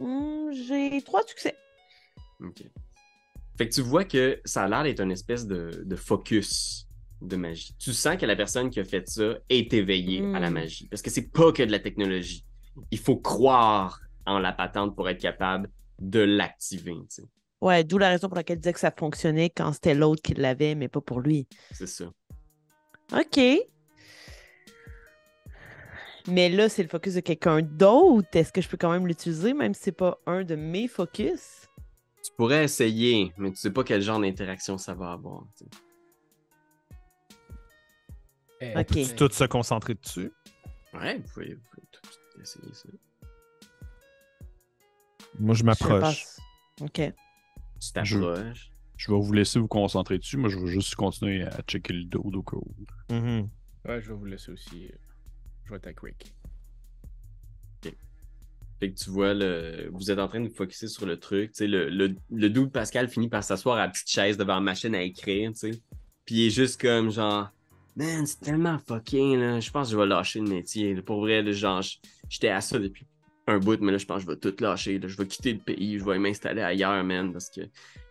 Hmm, j'ai trois succès. Ok. Fait que tu vois que ça a l'air d'être une espèce de, de focus de magie. Tu sens que la personne qui a fait ça est éveillée à la Mm. magie. Parce que c'est pas que de la technologie. Il faut croire en la patente pour être capable de l'activer. tu sais. Ouais, d'où la raison pour laquelle il disait que ça fonctionnait quand c'était l'autre qui l'avait, mais pas pour lui. C'est ça. OK. Mais là, c'est le focus de quelqu'un d'autre. Est-ce que je peux quand même l'utiliser, même si c'est pas un de mes focus? Tu pourrais essayer, mais tu sais pas quel genre d'interaction ça va avoir. Eh, Ok. Peut-tu tous se concentrer dessus? Ouais, vous pouvez, vous pouvez tout essayer ça. Moi, je m'approche. OK. Tu Je- t'approches. Je vais vous laisser vous concentrer dessus. Moi, je vais juste continuer à checker le dos au cas où. Mhm. Ouais, je vais vous laisser aussi. euh, Je vais être à quick. Fait que tu vois, le... vous êtes en train de vous focusser sur le truc. Tu sais, le, le, le dude Pascal finit par s'asseoir à la petite chaise devant la machine à écrire, tu sais. Puis il est juste comme genre, man, c'est tellement fucking, là. Je pense que je vais lâcher le métier. là. Pour vrai, là, genre, j'étais à ça depuis un bout, mais là, je pense que je vais tout lâcher. là. Je vais quitter le pays, je vais m'installer ailleurs, man, parce que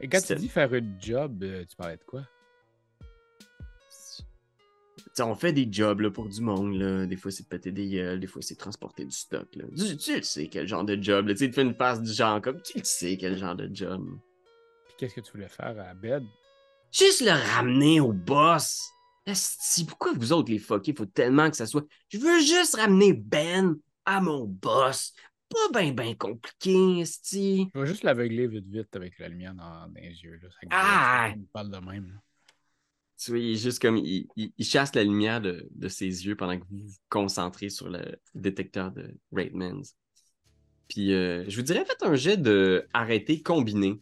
Et quand tu dis faire un job, euh, tu parlais de quoi? Tu sais, on fait des jobs là, pour du monde. Là. Des fois, c'est péter des gueules, des fois, c'est transporter du stock. Là. Tu, tu le sais quel genre de job. Là. Tu sais, tu fais une face du genre comme tu le sais quel genre de job. Puis qu'est-ce que tu voulais faire à bed? Juste le ramener au boss. Esti, pourquoi vous autres les fuckés, faut tellement que ça soit? Je veux juste ramener Ben à mon boss. Pas ben ben compliqué, Esti. Je vais juste l'aveugler vite vite avec la lumière dans, dans les yeux. Là. Ça Ah! Il parle de même. là. Tu vois, il est juste comme. Il, il- il chasse la lumière de, de ses yeux pendant que vous vous concentrez sur le détecteur de Raidmans. Puis, euh, je vous dirais, faites un jet de arrêté combiné.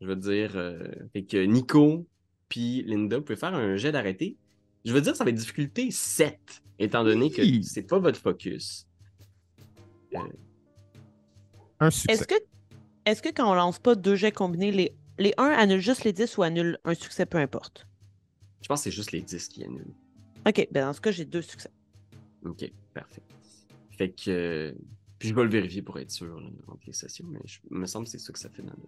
Je veux dire, euh, fait que Nico puis Linda, vous pouvez faire un jet d'arrêté. Je veux dire, ça va être difficulté 7, étant donné que c'est pas votre focus. Un succès. Est-ce que, est-ce que quand on lance pas deux jets combinés, les, les 1 annulent juste les 10 ou annulent un succès, peu importe? Je pense que c'est juste les 10 qui annulent. OK, ben dans ce cas, j'ai deux succès. Ok, parfait. Fait que. euh, Puis je vais le vérifier pour être sûr là, entre les sessions, mais je- il me semble que c'est ça que ça fait dans le.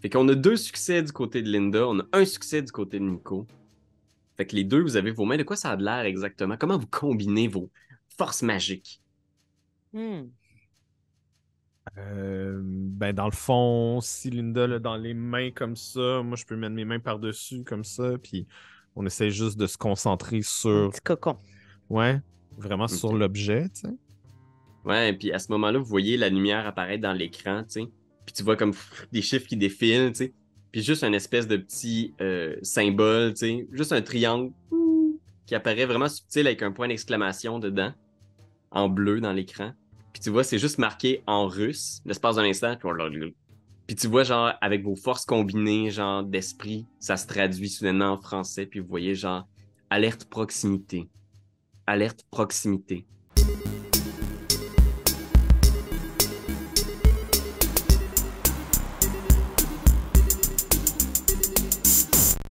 Fait qu'on a deux succès du côté de Linda, on a un succès du côté de Nico. Fait que les deux, vous avez vos mains. De quoi ça a de l'air exactement? Comment vous combinez vos forces magiques? Hmm. Euh, ben, dans le fond, si Linda l'a dans les mains comme ça, moi, je peux mettre mes mains par-dessus comme ça, puis on essaie juste de se concentrer Un sur. petit cocon. Ouais, vraiment sur l'objet, tu sais. Ouais, et puis à ce moment-là, vous voyez la lumière apparaître dans l'écran, tu sais. Puis tu vois comme des chiffres qui défilent, tu sais. Puis juste un espèce de petit euh, symbole, tu sais. Juste un triangle qui apparaît vraiment subtil avec un point d'exclamation dedans, en bleu dans l'écran. Puis tu vois, c'est juste marqué en russe, l'espace d'un instant. Puis, puis tu vois, genre, avec vos forces combinées, genre, d'esprit, ça se traduit soudainement en français. Puis vous voyez, genre, alerte proximité. Alerte proximité.